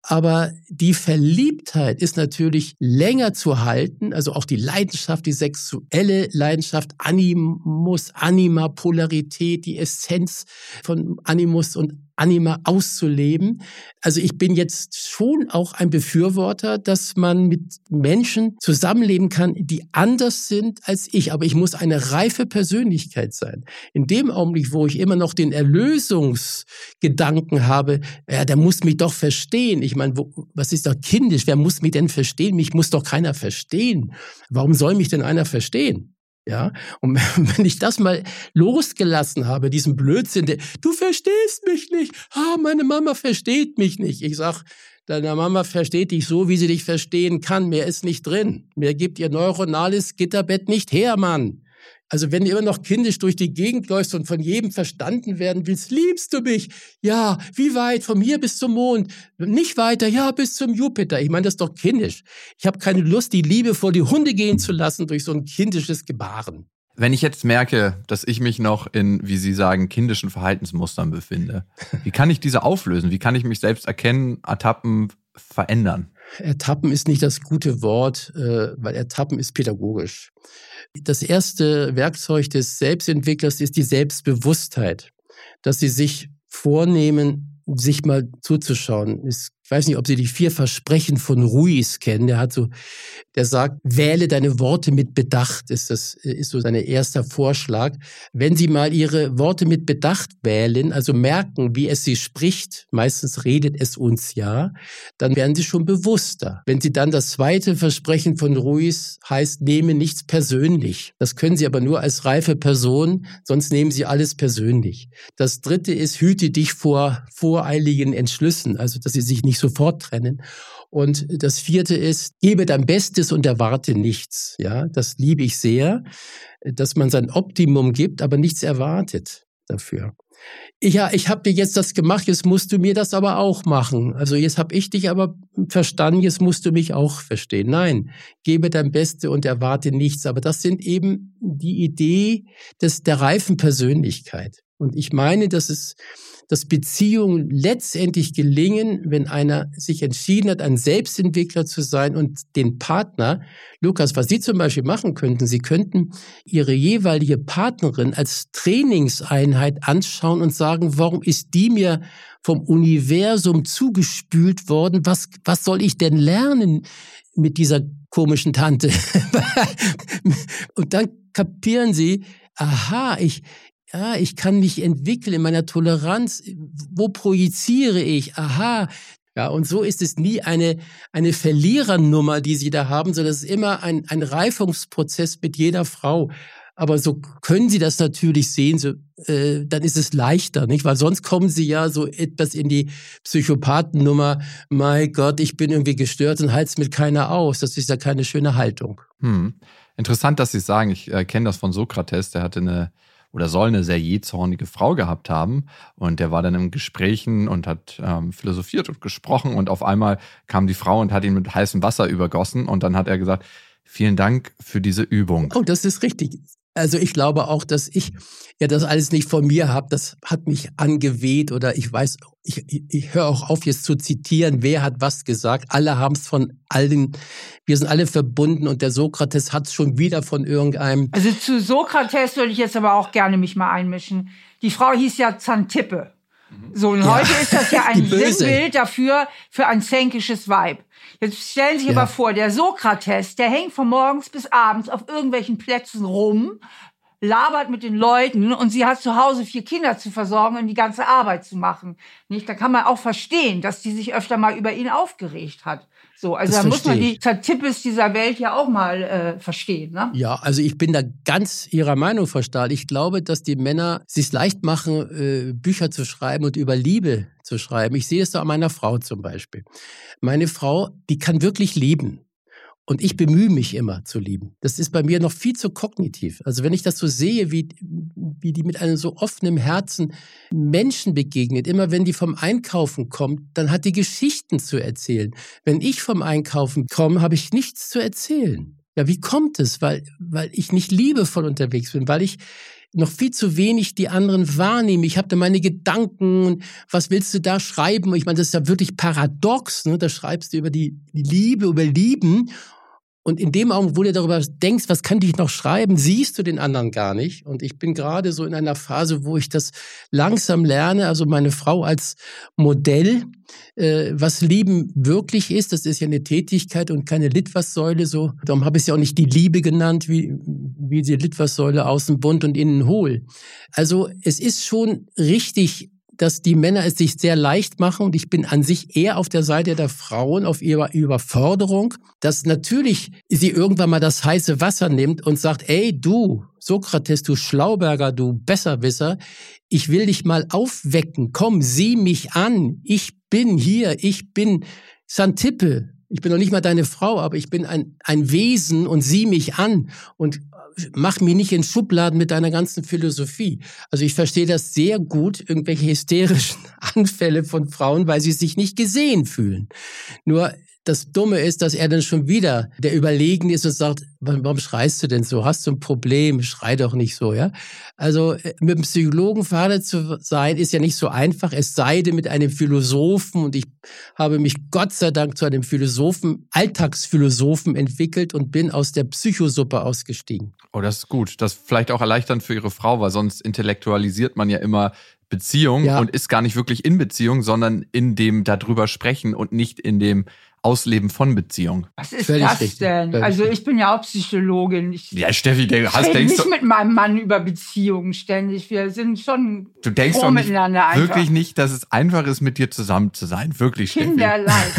aber die Verliebtheit ist natürlich länger zu halten, also auch die Leidenschaft, die sexuelle Leidenschaft, Animus, Anima, Polarität, die Essenz von Animus und Anima auszuleben. Also ich bin jetzt schon auch ein Befürworter, dass man mit Menschen zusammenleben kann, die anders sind als ich. Aber ich muss eine reife Persönlichkeit sein. In dem Augenblick, wo ich immer noch den Erlösungsgedanken habe, ja, der muss mich doch verstehen. Ich meine, wo, was ist doch kindisch? Wer muss mich denn verstehen? Mich muss doch keiner verstehen. Warum soll mich denn einer verstehen? Ja, und wenn ich das mal losgelassen habe, diesen Blödsinn, der, du verstehst mich nicht, ah, meine Mama versteht mich nicht. Ich sag, deine Mama versteht dich so, wie sie dich verstehen kann. Mehr ist nicht drin. Mehr gibt ihr neuronales Gitterbett nicht her, Mann. Also wenn du immer noch kindisch durch die Gegend läufst und von jedem verstanden werden willst, liebst du mich? Ja, wie weit? Von mir bis zum Mond? Nicht weiter, ja, bis zum Jupiter. Ich meine, das ist doch kindisch. Ich habe keine Lust, die Liebe vor die Hunde gehen zu lassen durch so ein kindisches Gebaren. Wenn ich jetzt merke, dass ich mich noch in, wie Sie sagen, kindischen Verhaltensmustern befinde, wie kann ich diese auflösen? Wie kann ich mich selbst erkennen, ertappen, verändern? Ertappen ist nicht das gute Wort, äh, weil Ertappen ist pädagogisch. Das erste Werkzeug des Selbstentwicklers ist die Selbstbewusstheit, dass sie sich vornehmen, sich mal zuzuschauen. Es ich weiß nicht, ob Sie die vier Versprechen von Ruiz kennen. Der hat so, der sagt, wähle deine Worte mit Bedacht, ist das, ist so sein erster Vorschlag. Wenn Sie mal Ihre Worte mit Bedacht wählen, also merken, wie es Sie spricht, meistens redet es uns ja, dann werden Sie schon bewusster. Wenn Sie dann das zweite Versprechen von Ruiz heißt, nehme nichts persönlich. Das können Sie aber nur als reife Person, sonst nehmen Sie alles persönlich. Das dritte ist, hüte dich vor voreiligen Entschlüssen, also dass Sie sich nicht nicht sofort trennen. Und das vierte ist, gebe dein Bestes und erwarte nichts. Ja, das liebe ich sehr, dass man sein Optimum gibt, aber nichts erwartet dafür. Ja, ich habe dir jetzt das gemacht, jetzt musst du mir das aber auch machen. Also jetzt habe ich dich aber verstanden, jetzt musst du mich auch verstehen. Nein, gebe dein Bestes und erwarte nichts. Aber das sind eben die Idee des, der reifen Persönlichkeit. Und ich meine, dass es dass Beziehungen letztendlich gelingen, wenn einer sich entschieden hat, ein Selbstentwickler zu sein und den Partner, Lukas, was Sie zum Beispiel machen könnten, Sie könnten Ihre jeweilige Partnerin als Trainingseinheit anschauen und sagen, warum ist die mir vom Universum zugespült worden? Was, was soll ich denn lernen mit dieser komischen Tante? und dann kapieren Sie, aha, ich, ja, ich kann mich entwickeln in meiner Toleranz. Wo projiziere ich? Aha. Ja, und so ist es nie eine, eine Verlierernummer, die Sie da haben, sondern es ist immer ein, ein Reifungsprozess mit jeder Frau. Aber so können Sie das natürlich sehen, so, äh, dann ist es leichter, nicht? Weil sonst kommen Sie ja so etwas in die Psychopathennummer, mein Gott, ich bin irgendwie gestört und halt's mit keiner aus. Das ist ja keine schöne Haltung. Hm. Interessant, dass Sie sagen, ich äh, kenne das von Sokrates, der hatte eine oder soll eine sehr jähzornige Frau gehabt haben. Und der war dann in Gesprächen und hat ähm, philosophiert und gesprochen. Und auf einmal kam die Frau und hat ihn mit heißem Wasser übergossen. Und dann hat er gesagt, vielen Dank für diese Übung. Oh, das ist richtig. Also ich glaube auch, dass ich ja das alles nicht von mir habe. Das hat mich angeweht oder ich weiß, ich, ich, höre auch auf, jetzt zu zitieren, wer hat was gesagt. Alle haben es von allen, wir sind alle verbunden und der Sokrates hat es schon wieder von irgendeinem. Also zu Sokrates würde ich jetzt aber auch gerne mich mal einmischen. Die Frau hieß ja Xantippe. So, und ja. heute ist das ja ein Sinnbild dafür, für ein zänkisches Weib. Jetzt stellen Sie sich ja. aber vor, der Sokrates, der hängt von morgens bis abends auf irgendwelchen Plätzen rum, labert mit den Leuten und sie hat zu Hause vier Kinder zu versorgen und die ganze Arbeit zu machen. Nicht? Da kann man auch verstehen, dass die sich öfter mal über ihn aufgeregt hat. So, also das da muss man die Zertippes dieser Welt ja auch mal äh, verstehen. Ne? Ja, also ich bin da ganz Ihrer Meinung, Frau Stahl. Ich glaube, dass die Männer sich leicht machen, äh, Bücher zu schreiben und über Liebe zu schreiben. Ich sehe es da an meiner Frau zum Beispiel. Meine Frau, die kann wirklich lieben. Und ich bemühe mich immer zu lieben. Das ist bei mir noch viel zu kognitiv. Also wenn ich das so sehe, wie, wie die mit einem so offenen Herzen Menschen begegnet, immer wenn die vom Einkaufen kommt, dann hat die Geschichten zu erzählen. Wenn ich vom Einkaufen komme, habe ich nichts zu erzählen. Ja, wie kommt es? Weil, weil ich nicht liebevoll unterwegs bin, weil ich noch viel zu wenig die anderen wahrnehme. Ich habe da meine Gedanken, was willst du da schreiben? Ich meine, das ist ja wirklich paradox. Ne? Da schreibst du über die Liebe, über Lieben und in dem Augenblick, wo du darüber denkst, was kann ich noch schreiben, siehst du den anderen gar nicht. Und ich bin gerade so in einer Phase, wo ich das langsam lerne. Also meine Frau als Modell, äh, was Lieben wirklich ist. Das ist ja eine Tätigkeit und keine Litwassäule. So, darum habe ich es ja auch nicht die Liebe genannt, wie, wie die Litwassäule außen bunt und innen hohl. Also es ist schon richtig dass die Männer es sich sehr leicht machen und ich bin an sich eher auf der Seite der Frauen, auf ihre Überforderung, dass natürlich sie irgendwann mal das heiße Wasser nimmt und sagt, ey du, Sokrates, du Schlauberger, du Besserwisser, ich will dich mal aufwecken, komm, sieh mich an, ich bin hier, ich bin Santippe, ich bin noch nicht mal deine Frau, aber ich bin ein, ein Wesen und sieh mich an. Und mach mich nicht in Schubladen mit deiner ganzen Philosophie. Also ich verstehe das sehr gut, irgendwelche hysterischen Anfälle von Frauen, weil sie sich nicht gesehen fühlen. Nur das Dumme ist, dass er dann schon wieder der Überlegen ist und sagt, warum schreist du denn so? Hast du ein Problem? Schrei doch nicht so, ja? Also äh, mit einem Psychologen verheiratet zu sein, ist ja nicht so einfach, es sei denn mit einem Philosophen. Und ich habe mich Gott sei Dank zu einem Philosophen, Alltagsphilosophen entwickelt und bin aus der Psychosuppe ausgestiegen. Oh, das ist gut. Das ist vielleicht auch erleichternd für Ihre Frau, weil sonst intellektualisiert man ja immer Beziehung ja. und ist gar nicht wirklich in Beziehung, sondern in dem darüber sprechen und nicht in dem Ausleben von Beziehung. Was ist Völlig das richtig. denn? Völlig also ich bin ja auch Psychologin. Ich ja, Steffi, der hast denkst nicht mit meinem Mann über Beziehungen ständig. Wir sind schon du denkst doch nicht, wirklich nicht, dass es einfach ist, mit dir zusammen zu sein. Wirklich, Kinderleid.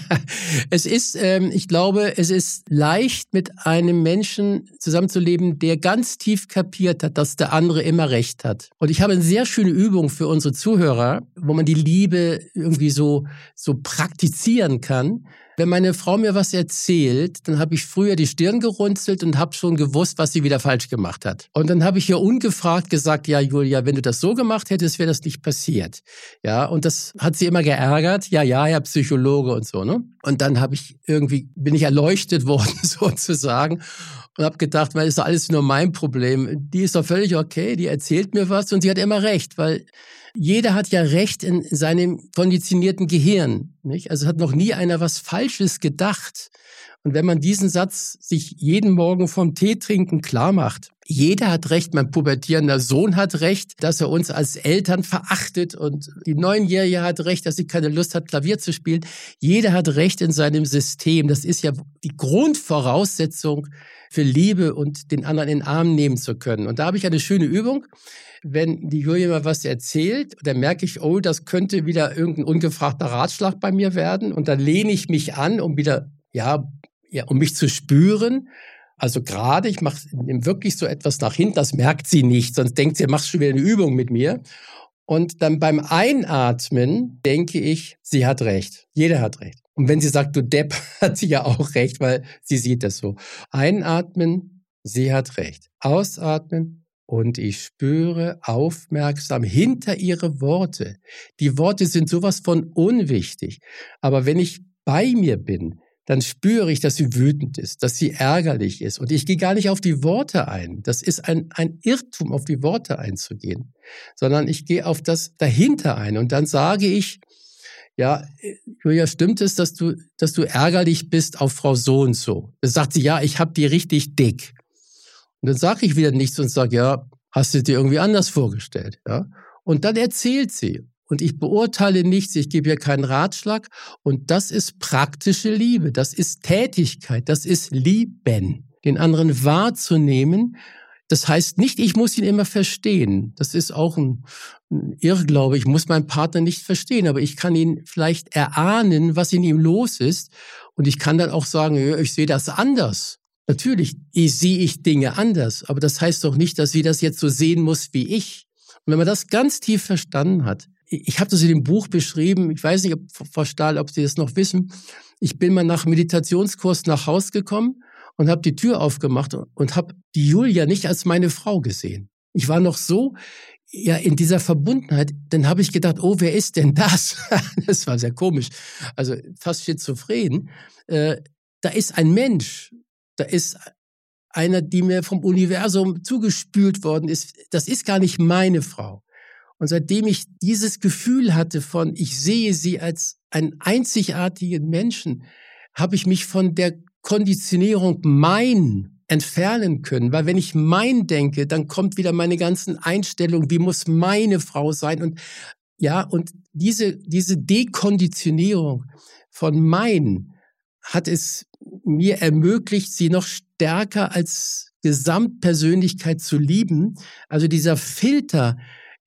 es ist, ähm, ich glaube, es ist leicht, mit einem Menschen zusammenzuleben, der ganz tief kapiert hat, dass der andere immer recht hat. Und ich habe eine sehr schöne Übung für unsere Zuhörer, wo man die Liebe irgendwie so, so praktizieren kann. Wenn meine Frau mir was erzählt, dann habe ich früher die Stirn gerunzelt und habe schon gewusst, was sie wieder falsch gemacht hat. Und dann habe ich ihr ungefragt gesagt, ja, Julia, wenn du das so gemacht hättest, wäre das nicht passiert. Ja, und das hat sie immer geärgert. Ja, ja, Herr Psychologe und so, ne? Und dann habe ich irgendwie, bin ich erleuchtet worden sozusagen und habe gedacht, weil ist doch alles nur mein Problem. Die ist doch völlig okay, die erzählt mir was und sie hat immer recht, weil jeder hat ja Recht in seinem konditionierten Gehirn. Nicht? Also hat noch nie einer was Falsches gedacht. Und wenn man diesen Satz sich jeden Morgen vom Tee trinken klar macht, jeder hat recht, mein pubertierender Sohn hat recht, dass er uns als Eltern verachtet und die Neunjährige hat recht, dass sie keine Lust hat, Klavier zu spielen. Jeder hat recht in seinem System. Das ist ja die Grundvoraussetzung für Liebe und den anderen in den Arm nehmen zu können. Und da habe ich eine schöne Übung wenn die Julia mal was erzählt, dann merke ich, oh, das könnte wieder irgendein ungefragter Ratschlag bei mir werden. Und dann lehne ich mich an, um wieder, ja, ja um mich zu spüren. Also gerade, ich mache wirklich so etwas nach hinten, das merkt sie nicht, sonst denkt sie, machst schon wieder eine Übung mit mir. Und dann beim Einatmen denke ich, sie hat recht. Jeder hat recht. Und wenn sie sagt, du Depp, hat sie ja auch recht, weil sie sieht das so. Einatmen, sie hat recht. Ausatmen, und ich spüre aufmerksam hinter ihre Worte. Die Worte sind sowas von unwichtig. Aber wenn ich bei mir bin, dann spüre ich, dass sie wütend ist, dass sie ärgerlich ist. Und ich gehe gar nicht auf die Worte ein. Das ist ein, ein Irrtum, auf die Worte einzugehen, sondern ich gehe auf das dahinter ein. Und dann sage ich, ja, Julia, stimmt es, dass du, dass du ärgerlich bist auf Frau so und so? Dann sagt sie, ja, ich habe die richtig dick. Und dann sage ich wieder nichts und sage, ja, hast du dir irgendwie anders vorgestellt? Ja? Und dann erzählt sie. Und ich beurteile nichts, ich gebe ihr keinen Ratschlag. Und das ist praktische Liebe, das ist Tätigkeit, das ist Lieben. Den anderen wahrzunehmen, Das heißt nicht, ich muss ihn immer verstehen. Das ist auch ein, ein Irrglaube. Ich muss meinen Partner nicht verstehen, aber ich kann ihn vielleicht erahnen, was in ihm los ist. Und ich kann dann auch sagen, ich sehe das anders. Natürlich sehe ich Dinge anders, aber das heißt doch nicht, dass sie das jetzt so sehen muss wie ich. Und wenn man das ganz tief verstanden hat, ich habe das in dem Buch beschrieben, ich weiß nicht, ob, Frau Stahl, ob Sie das noch wissen, ich bin mal nach Meditationskurs nach Haus gekommen und habe die Tür aufgemacht und habe die Julia nicht als meine Frau gesehen. Ich war noch so ja in dieser Verbundenheit, dann habe ich gedacht, oh, wer ist denn das? das war sehr komisch, also fast schizophren. Äh, da ist ein Mensch, da ist einer, die mir vom Universum zugespült worden ist. Das ist gar nicht meine Frau. Und seitdem ich dieses Gefühl hatte von, ich sehe sie als einen einzigartigen Menschen, habe ich mich von der Konditionierung mein entfernen können. Weil wenn ich mein denke, dann kommt wieder meine ganzen Einstellungen, wie muss meine Frau sein? Und ja, und diese, diese Dekonditionierung von mein hat es mir ermöglicht, sie noch stärker als Gesamtpersönlichkeit zu lieben. Also dieser Filter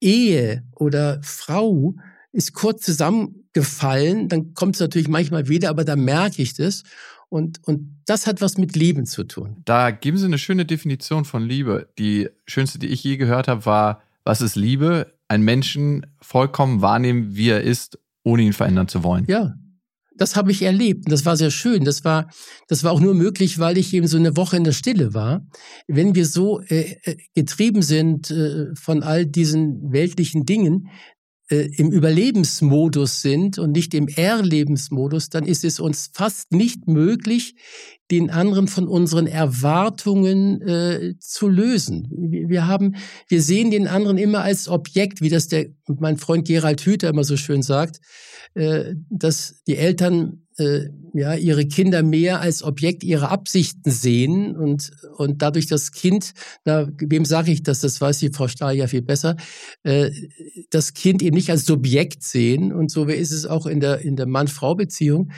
Ehe oder Frau ist kurz zusammengefallen, dann kommt es natürlich manchmal wieder, aber da merke ich das. Und, und das hat was mit Lieben zu tun. Da geben Sie eine schöne Definition von Liebe. Die schönste, die ich je gehört habe, war, was ist Liebe? Ein Menschen vollkommen wahrnehmen, wie er ist, ohne ihn verändern zu wollen. Ja, das habe ich erlebt das war sehr schön. Das war, das war auch nur möglich, weil ich eben so eine Woche in der Stille war. Wenn wir so äh, äh getrieben sind äh, von all diesen weltlichen Dingen, äh, im Überlebensmodus sind und nicht im Erlebensmodus, dann ist es uns fast nicht möglich, den anderen von unseren Erwartungen äh, zu lösen. Wir haben, wir sehen den anderen immer als Objekt, wie das der mein Freund Gerald Hüther immer so schön sagt, äh, dass die Eltern äh, ja ihre Kinder mehr als Objekt ihrer Absichten sehen und und dadurch das Kind, na, wem sage ich das? Das weiß die Frau Stahl ja viel besser. Äh, das Kind eben nicht als Subjekt sehen und so ist es auch in der in der Mann-Frau-Beziehung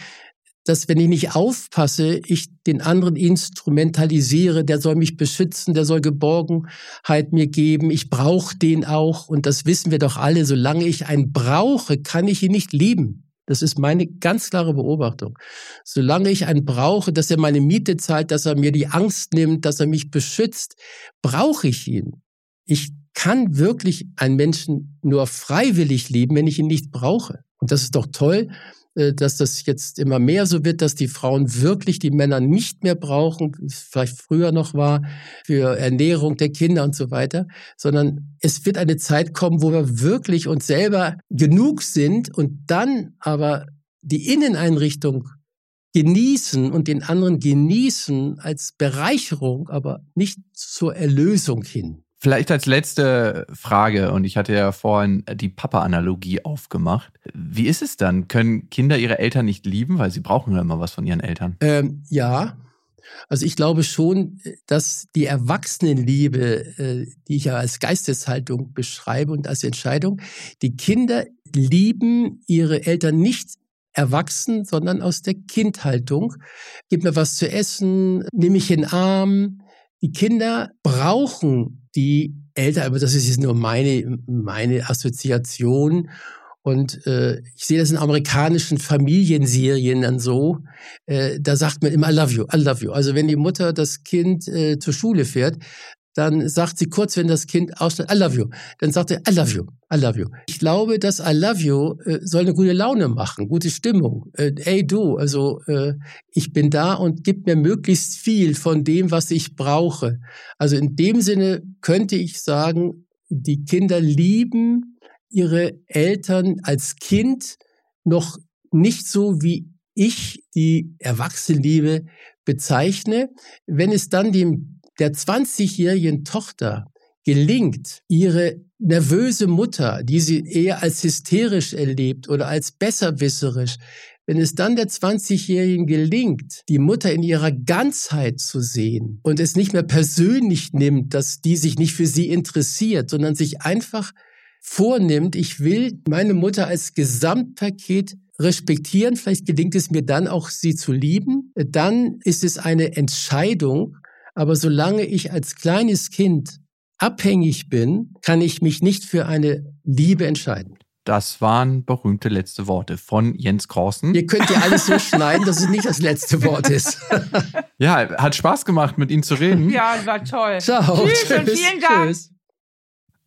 dass wenn ich nicht aufpasse, ich den anderen instrumentalisiere, der soll mich beschützen, der soll Geborgenheit mir geben, ich brauche den auch und das wissen wir doch alle, solange ich einen brauche, kann ich ihn nicht lieben. Das ist meine ganz klare Beobachtung. Solange ich einen brauche, dass er meine Miete zahlt, dass er mir die Angst nimmt, dass er mich beschützt, brauche ich ihn. Ich kann wirklich einen Menschen nur freiwillig lieben, wenn ich ihn nicht brauche. Und das ist doch toll, dass das jetzt immer mehr so wird, dass die Frauen wirklich die Männer nicht mehr brauchen, vielleicht früher noch war, für Ernährung der Kinder und so weiter, sondern es wird eine Zeit kommen, wo wir wirklich uns selber genug sind und dann aber die Inneneinrichtung genießen und den anderen genießen als Bereicherung, aber nicht zur Erlösung hin. Vielleicht als letzte Frage, und ich hatte ja vorhin die Papa-Analogie aufgemacht. Wie ist es dann? Können Kinder ihre Eltern nicht lieben, weil sie brauchen ja immer was von ihren Eltern? Ähm, ja, also ich glaube schon, dass die Erwachsenenliebe, äh, die ich ja als Geisteshaltung beschreibe und als Entscheidung, die Kinder lieben ihre Eltern nicht erwachsen, sondern aus der Kindhaltung. Gib mir was zu essen, nimm mich in den Arm. Die Kinder brauchen die Eltern, aber das ist jetzt nur meine, meine Assoziation. Und äh, ich sehe das in amerikanischen Familienserien dann so. Äh, da sagt man immer I love you, I love you. Also wenn die Mutter das Kind äh, zur Schule fährt, dann sagt sie kurz, wenn das Kind aussteigt, I love you. Dann sagt er, I love you, I love you. Ich glaube, dass I love you äh, soll eine gute Laune machen, gute Stimmung. Äh, ey du, also äh, ich bin da und gib mir möglichst viel von dem, was ich brauche. Also in dem Sinne könnte ich sagen, die Kinder lieben ihre Eltern als Kind noch nicht so, wie ich die Erwachsenenliebe bezeichne. Wenn es dann dem der 20-jährigen Tochter gelingt, ihre nervöse Mutter, die sie eher als hysterisch erlebt oder als besserwisserisch, wenn es dann der 20-Jährigen gelingt, die Mutter in ihrer Ganzheit zu sehen und es nicht mehr persönlich nimmt, dass die sich nicht für sie interessiert, sondern sich einfach vornimmt, ich will meine Mutter als Gesamtpaket respektieren, vielleicht gelingt es mir dann auch, sie zu lieben, dann ist es eine Entscheidung, Aber solange ich als kleines Kind abhängig bin, kann ich mich nicht für eine Liebe entscheiden. Das waren berühmte letzte Worte von Jens Korsen. Ihr könnt ja alles so schneiden, dass es nicht das letzte Wort ist. ja, hat Spaß gemacht, mit Ihnen zu reden. Ja, war toll. Ciao. Tschüss, tschüss und vielen Dank. Tschüss.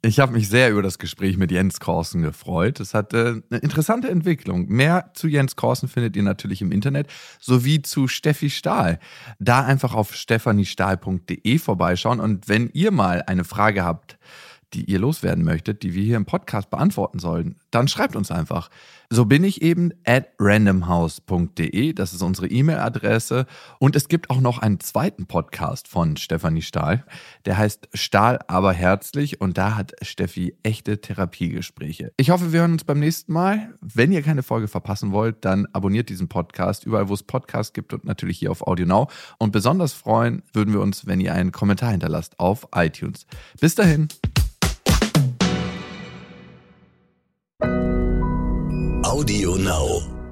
Ich habe mich sehr über das Gespräch mit Jens Korsen gefreut. Es hatte eine interessante Entwicklung. Mehr zu Jens Korsen findet ihr natürlich im Internet sowie zu Steffi Stahl. Da einfach auf stephaniestahl.de vorbeischauen und wenn ihr mal eine Frage habt, die ihr loswerden möchtet, die wir hier im Podcast beantworten sollen, dann schreibt uns einfach. So bin ich eben at randomhouse.de, das ist unsere E-Mail-Adresse. Und es gibt auch noch einen zweiten Podcast von Stefanie Stahl, der heißt Stahl aber herzlich und da hat Steffi echte Therapiegespräche. Ich hoffe, wir hören uns beim nächsten Mal. Wenn ihr keine Folge verpassen wollt, dann abonniert diesen Podcast überall, wo es Podcasts gibt und natürlich hier auf Audio Now. Und besonders freuen würden wir uns, wenn ihr einen Kommentar hinterlasst auf iTunes. Bis dahin. Audio Now.